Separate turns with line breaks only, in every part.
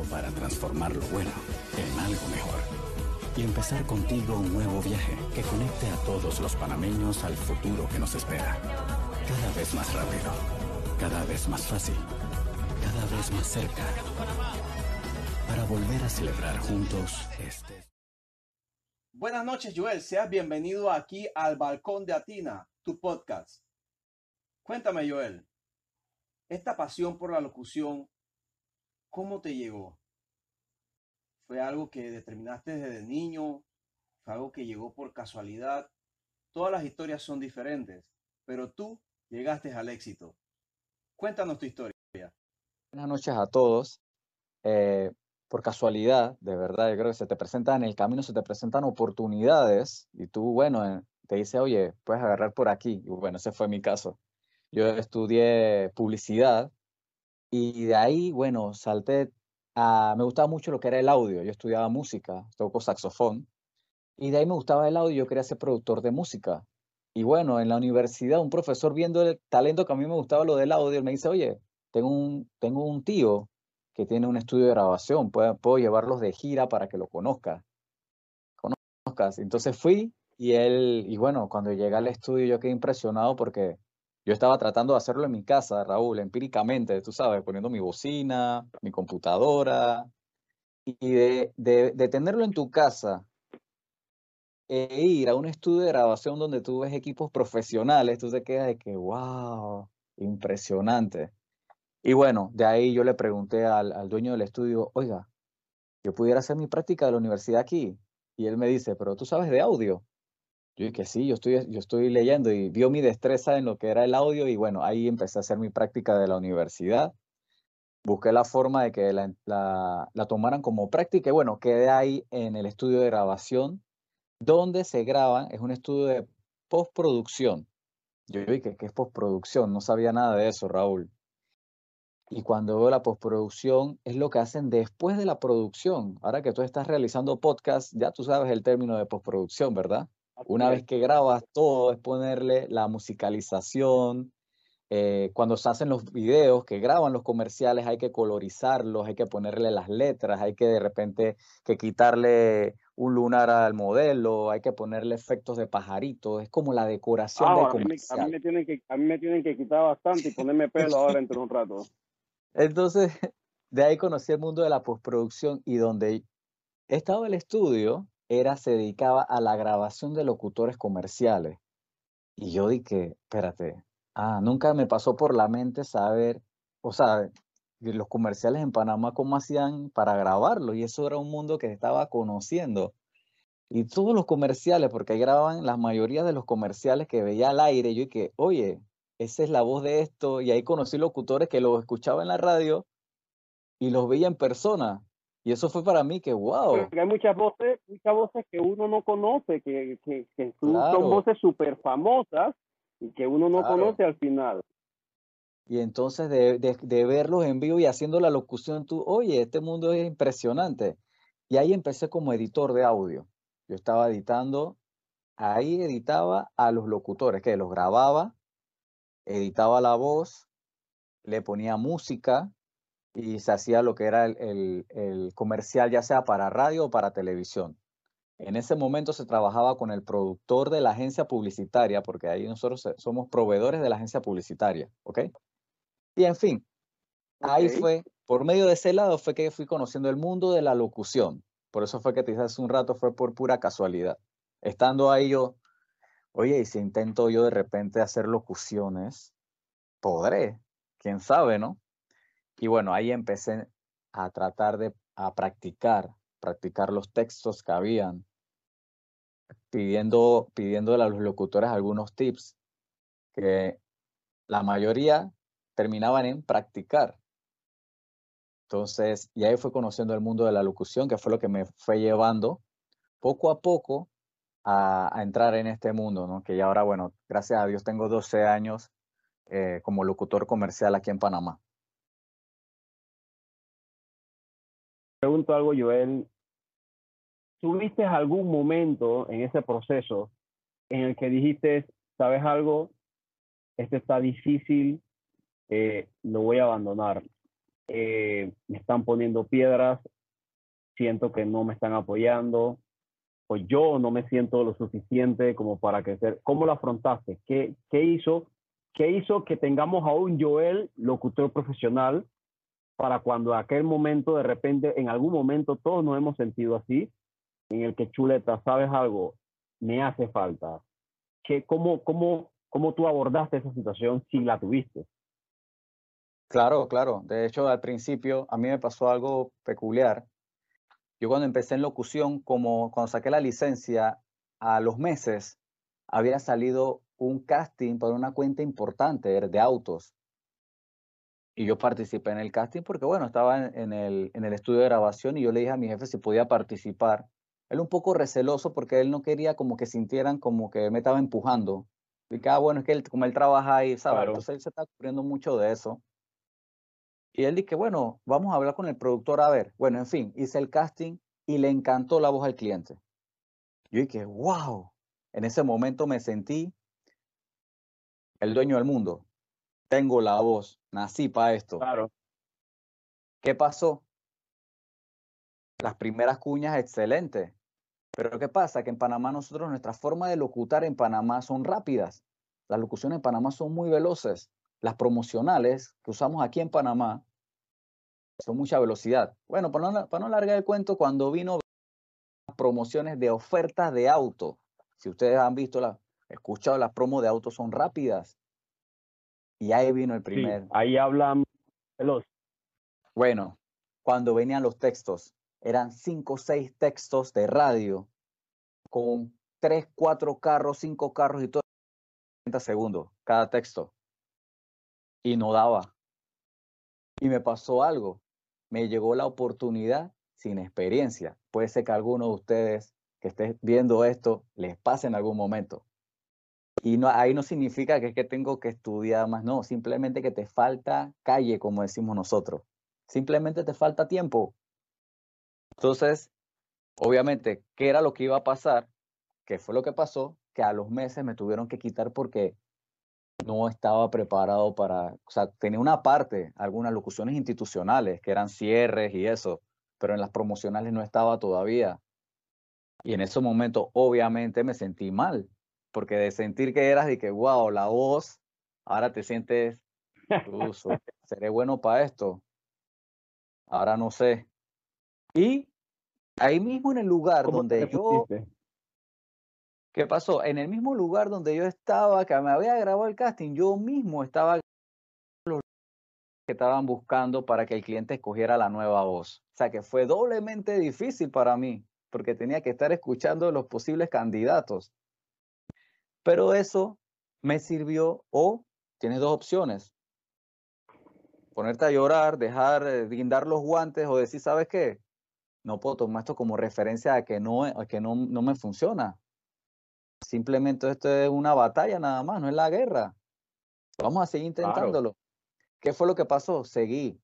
para transformar lo bueno en algo mejor y empezar contigo un nuevo viaje que conecte a todos los panameños al futuro que nos espera. Cada vez más rápido, cada vez más fácil, cada vez más cerca. Para volver a celebrar juntos este.
Buenas noches, Joel. Seas bienvenido aquí al Balcón de Atina, tu podcast. Cuéntame, Joel, esta pasión por la locución, ¿cómo te llegó? ¿Fue algo que determinaste desde niño? ¿Fue algo que llegó por casualidad? Todas las historias son diferentes, pero tú llegaste al éxito. Cuéntanos tu historia.
Buenas noches a todos. Eh, por casualidad, de verdad, yo creo que se te presentan en el camino, se te presentan oportunidades y tú, bueno, eh, te dice, oye, puedes agarrar por aquí. Y bueno, ese fue mi caso. Yo estudié publicidad y de ahí, bueno, salté a, me gustaba mucho lo que era el audio. Yo estudiaba música, toco saxofón y de ahí me gustaba el audio, yo quería ser productor de música. Y bueno, en la universidad, un profesor viendo el talento que a mí me gustaba lo del audio, me dice, oye, tengo un, tengo un tío que tiene un estudio de grabación, puedo, puedo llevarlos de gira para que lo conozca. Conozcas. Entonces fui y él, y bueno, cuando llegué al estudio yo quedé impresionado porque yo estaba tratando de hacerlo en mi casa, Raúl, empíricamente, tú sabes, poniendo mi bocina, mi computadora, y de, de, tenerlo en tu casa e ir a un estudio de grabación donde tú ves equipos profesionales, tú te quedas de que, wow, impresionante. Y bueno, de ahí yo le pregunté al, al dueño del estudio, oiga, yo pudiera hacer mi práctica de la universidad aquí. Y él me dice, pero tú sabes de audio. Yo dije, sí, yo estoy, yo estoy leyendo y vio mi destreza en lo que era el audio y bueno, ahí empecé a hacer mi práctica de la universidad. Busqué la forma de que la, la, la tomaran como práctica y bueno, quedé ahí en el estudio de grabación donde se graban, es un estudio de postproducción. Yo dije, ¿qué es postproducción? No sabía nada de eso, Raúl. Y cuando veo la postproducción, es lo que hacen después de la producción. Ahora que tú estás realizando podcast, ya tú sabes el término de postproducción, ¿verdad? Una vez que grabas todo, es ponerle la musicalización. Eh, cuando se hacen los videos que graban los comerciales, hay que colorizarlos, hay que ponerle las letras, hay que de repente que quitarle un lunar al modelo, hay que ponerle efectos de pajarito, es como la decoración
Ah,
del
a, mí, me- a,
comercial.
mí me tienen que, a mí me tienen que quitar bastante y ponerme pelo ahora dentro de un rato.
Entonces, de ahí conocí el mundo de la postproducción y donde estaba el estudio, era, se dedicaba a la grabación de locutores comerciales. Y yo dije, espérate, ah, nunca me pasó por la mente saber, o sea, los comerciales en Panamá, cómo hacían para grabarlo. Y eso era un mundo que estaba conociendo. Y todos los comerciales, porque ahí grababan la mayoría de los comerciales que veía al aire, yo dije, oye, esa es la voz de esto. Y ahí conocí locutores que los escuchaba en la radio y los veía en persona. Y eso fue para mí que, wow,
Porque hay muchas voces, muchas voces que uno no conoce, que, que, que son, son
Claro.
voces súper famosas y que uno no
Claro.
conoce al final.
Y entonces de, de- de verlos en vivo y haciendo la locución, tú, oye, este mundo es impresionante. Y ahí empecé como editor de audio. Yo estaba editando, ahí editaba a los locutores, que los grababa, editaba la voz, le ponía música y se hacía lo que era el, el- el comercial, ya sea para radio o para televisión. En ese momento se trabajaba con el productor de la agencia publicitaria, porque ahí nosotros somos proveedores de la agencia publicitaria, ¿ok? Y en fin, ahí fue, por medio de ese lado fue que fui conociendo el mundo de la locución. Por eso fue que te dije hace un rato, fue por pura casualidad. Estando ahí yo, oye, y si intento yo de repente hacer locuciones, podré, quién sabe, ¿no? Y bueno, ahí empecé a tratar de a practicar, practicar los textos que habían, pidiendo, pidiéndole a los locutores algunos tips que la mayoría terminaban en practicar. Entonces, y ahí fue conociendo el mundo de la locución, que fue lo que me fue llevando poco a poco a, entrar en este mundo, ¿no? Que ya ahora, bueno, gracias a Dios tengo 12 años eh, como locutor comercial aquí en Panamá.
Pregunto algo, Joel. ¿Tuviste algún momento en ese proceso en el que dijiste, sabes algo, esto está difícil, eh, lo voy a abandonar? eh, me están poniendo piedras, siento que no me están apoyando, o yo no me siento lo suficiente como para crecer. ¿Cómo lo afrontaste? ¿Qué, qué hizo? ¿Qué hizo que tengamos a un Joel, locutor profesional, para cuando aquel momento de repente, en algún momento todos nos hemos sentido así, en el que chuleta, ¿sabes algo? Me hace falta. ¿Qué, cómo, cómo, ¿Cómo tú abordaste esa situación si la tuviste?
Claro, claro. De hecho, al principio a mí me pasó algo peculiar. Yo cuando empecé en locución, como cuando saqué la licencia, a los meses había salido un casting para una cuenta importante de autos. Y yo participé en el casting porque, bueno, estaba en, el, en el estudio de grabación y yo le dije a mi jefe si podía participar. Él un poco receloso porque él no quería como que sintieran como que me estaba empujando. Y que, ah, bueno, es que él, como él trabaja ahí, ¿sabes? Entonces él se está cubriendo mucho de eso. Y él dice, bueno, vamos a hablar con el productor a ver. Bueno, en fin, hice el casting y le encantó la voz al cliente. Yo dije, wow. En ese momento me sentí el dueño del mundo. Tengo la voz, nací para esto.
Claro.
¿Qué pasó? Las primeras cuñas, excelentes. Pero ¿qué pasa? Que en Panamá nosotros, nuestra forma de locutar en Panamá son rápidas. Las locuciones en Panamá son muy veloces. Las promocionales que usamos aquí en Panamá son mucha velocidad. Bueno, para no, para no el cuento, cuando vino las promociones de ofertas de auto, si ustedes han visto, la, escuchado las promos de autos son rápidas. Y ahí vino el primer.
ahí hablan.
Bueno, cuando venían los textos, eran cinco o seis textos de radio con tres, cuatro carros, cinco carros y todo 30 segundos cada texto. Y no daba. Y me pasó algo. Me llegó la oportunidad sin experiencia. Puede ser que alguno de ustedes que esté viendo esto les pase en algún momento. Y no, ahí no significa que es que tengo que estudiar más, no, simplemente que te falta calle, como decimos nosotros. Simplemente te falta tiempo. Entonces, obviamente, ¿qué era lo que iba a pasar? ¿Qué fue lo que pasó? Que a los meses me tuvieron que quitar porque no estaba preparado para, o sea, tenía una parte, algunas locuciones institucionales, que eran cierres y eso, pero en las promocionales no estaba todavía. Y en ese momento, obviamente, me sentí mal, porque de sentir que eras de que, wow, la voz, ahora te sientes, seré bueno para esto. Ahora no sé. Y ahí mismo en el lugar donde yo... ¿Qué pasó? En el mismo lugar donde yo estaba, que me había grabado el casting, yo mismo estaba los que estaban buscando para que el cliente escogiera la nueva voz. O sea que fue doblemente difícil para mí, porque tenía que estar escuchando los posibles candidatos. Pero eso me sirvió, o tienes dos opciones. Ponerte a llorar, dejar, eh, guindar los guantes o decir, ¿sabes qué? no puedo tomar esto como referencia a que no, que no, no me funciona. Simplemente esto es una batalla nada más, no es la guerra. Vamos a seguir intentándolo. ¿Qué fue lo que pasó? Seguí.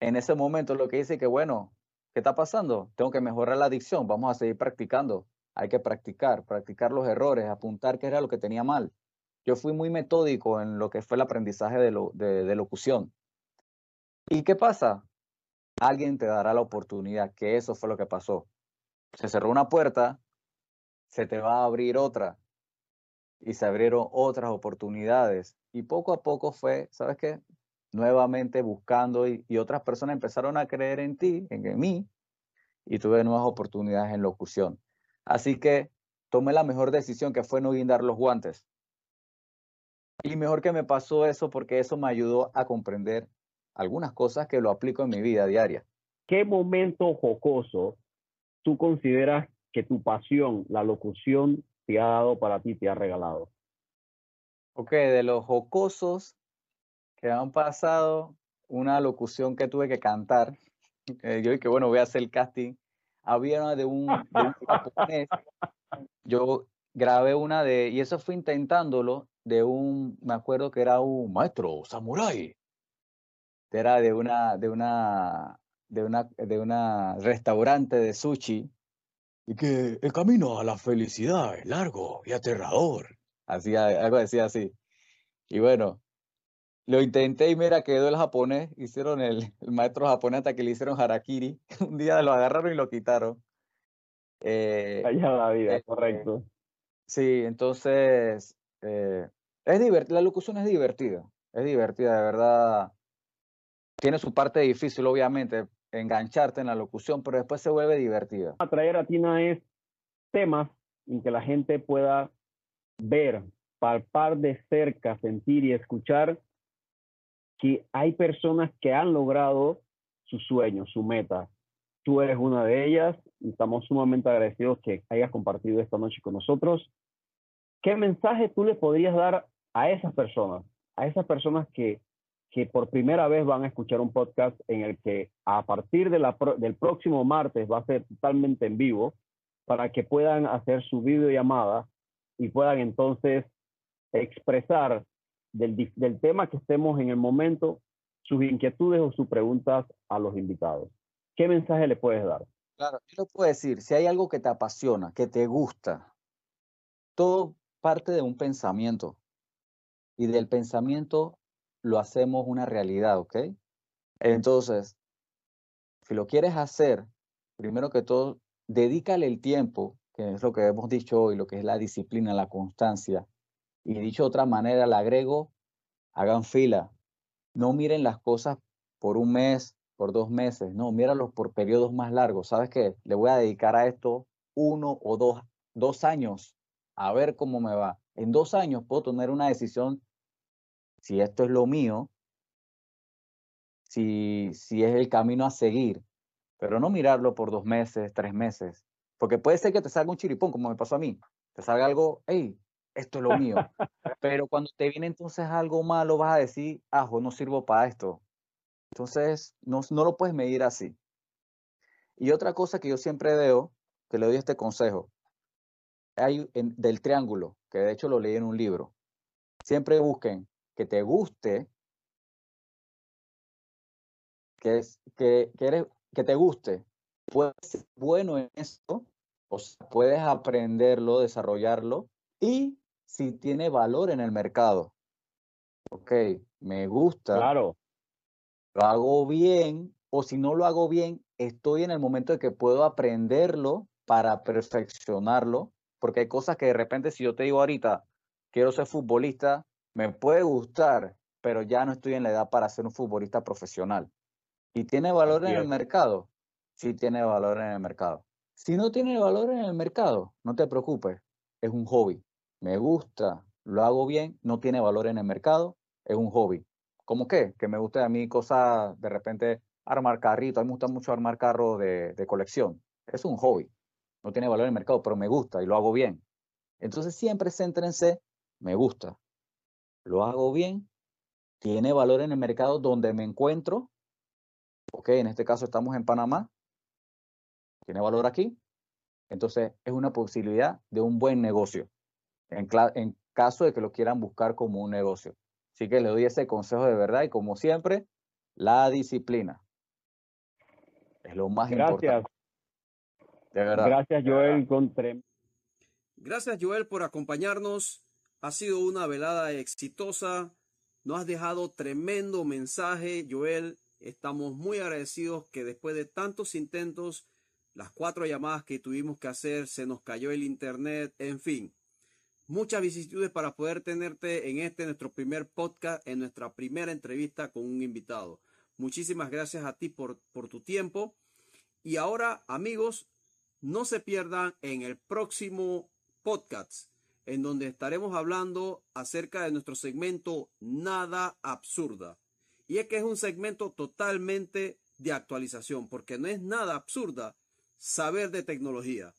En ese momento lo que hice que, bueno, ¿qué está pasando? Tengo que mejorar la adicción, vamos a seguir practicando. Hay que practicar, practicar los errores, apuntar qué era lo que tenía mal. Yo fui muy metódico en lo que fue el aprendizaje de, lo, de, locución. ¿Y qué pasa? alguien te dará la oportunidad, que eso fue lo que pasó. Se cerró una puerta, se te va a abrir otra y se abrieron otras oportunidades. Y poco a poco fue, ¿sabes qué? Nuevamente buscando y, otras personas empezaron a creer en ti, en, mí, y tuve nuevas oportunidades en locución. Así que tomé la mejor decisión que fue no guindar los guantes. Y mejor que me pasó eso porque eso me ayudó a comprender algunas cosas que lo aplico en mi vida diaria.
¿Qué momento jocoso tú consideras que tu pasión, la locución, te ha dado para ti, te ha regalado?
Ok, de los jocosos que han pasado, una locución que tuve que cantar. Eh, yo dije, bueno, voy a hacer el casting. Había una de un, de un japonés. Yo grabé una de, y eso fue intentándolo, de un, me acuerdo que era un maestro samurái era de una, de una, de una, de una restaurante de sushi. Y que el camino a la felicidad es largo y aterrador. Hacía, algo decía así. Y bueno, lo intenté y mira, quedó el japonés, hicieron el, el maestro japonés hasta que le hicieron harakiri. Un día lo agarraron y lo quitaron.
Eh, Allá la vida,
este,
correcto.
Sí, entonces, eh, es divertida, la locución es divertida, es divertida, de verdad. Tiene su parte difícil, obviamente, engancharte en la locución, pero después se vuelve divertida.
Atraer a Tina es temas en que la gente pueda ver, palpar de cerca, sentir y escuchar que hay personas que han logrado su sueño, su meta. Tú eres una de ellas y estamos sumamente agradecidos que hayas compartido esta noche con nosotros. ¿Qué mensaje tú le podrías dar a esas personas, a esas personas que, que por primera vez van a escuchar un podcast en el que a partir del próximo martes va a ser totalmente en vivo para que puedan hacer su videollamada y puedan entonces expresar del, tema que estemos en el momento sus inquietudes o sus preguntas a los invitados. ¿Qué mensaje le puedes dar?
Claro, yo lo puedo decir, si hay algo que te apasiona, que te gusta, todo parte de un pensamiento y del pensamiento lo hacemos una realidad, ¿ok? Entonces, si lo quieres hacer, primero que todo, dedícale el tiempo, que es lo que hemos dicho hoy, lo que es la disciplina, la constancia. Y dicho de otra manera, le agrego, hagan fila. No miren las cosas por un mes, por dos meses, no, míralos por periodos más largos. ¿Sabes qué? Le voy a dedicar a esto uno o dos, dos años a ver cómo me va. En dos años puedo tener una decisión si esto es lo mío, si, si es el camino a seguir, pero no mirarlo por dos meses, tres meses, porque puede ser que te salga un chiripón, como me pasó a mí, te salga algo, hey, esto es lo mío, pero cuando te viene entonces algo malo, vas a decir, ah, no sirvo para esto. Entonces, no, no lo puedes medir así. Y otra cosa que yo siempre veo, que le doy este consejo, hay del triángulo, que de hecho lo leí en un libro. Siempre busquen que te guste, que, es, que, que te guste, puedes ser bueno en esto, o puedes aprenderlo, desarrollarlo, y si tiene valor en el mercado. Ok, me gusta.
Claro.
Lo hago bien, o si no lo hago bien, estoy en el momento de que puedo aprenderlo para perfeccionarlo, porque hay cosas que de repente si yo te digo ahorita, quiero ser futbolista, me puede gustar, pero ya no estoy en la edad para ser un futbolista profesional. ¿Y tiene valor en el mercado? Sí tiene valor en el mercado. Si no tiene valor en el mercado, no te preocupes, es un hobby. Me gusta, lo hago bien, no tiene valor en el mercado, es un hobby. ¿Cómo qué? Que me guste a mí cosas, de repente, armar carritos, a mí me gusta mucho armar carros de, de colección. Es un hobby, no tiene valor en el mercado, pero me gusta y lo hago bien. Entonces siempre céntrense, me gusta, lo hago bien, tiene valor en el mercado donde me encuentro. Ok, en este caso estamos en Panamá, tiene valor aquí. Entonces es una posibilidad de un buen negocio, en, en caso de que lo quieran buscar como un negocio. Así que le doy ese consejo de verdad y como siempre, la disciplina. Es lo más importante.
De verdad. Gracias, Joel Contrem.
Gracias, Joel, por acompañarnos ha sido una velada exitosa. Nos has dejado tremendo mensaje, Joel. Estamos muy agradecidos que después de tantos intentos, las cuatro llamadas que tuvimos que hacer, se nos cayó el internet, en fin. Muchas vicisitudes para poder tenerte en este nuestro primer podcast, en nuestra primera entrevista con un invitado. Muchísimas gracias a ti por, por tu tiempo. Y ahora, amigos, no se pierdan en el próximo podcast en donde estaremos hablando acerca de nuestro segmento Nada Absurda. Y es que es un segmento totalmente de actualización, porque no es nada absurda saber de tecnología.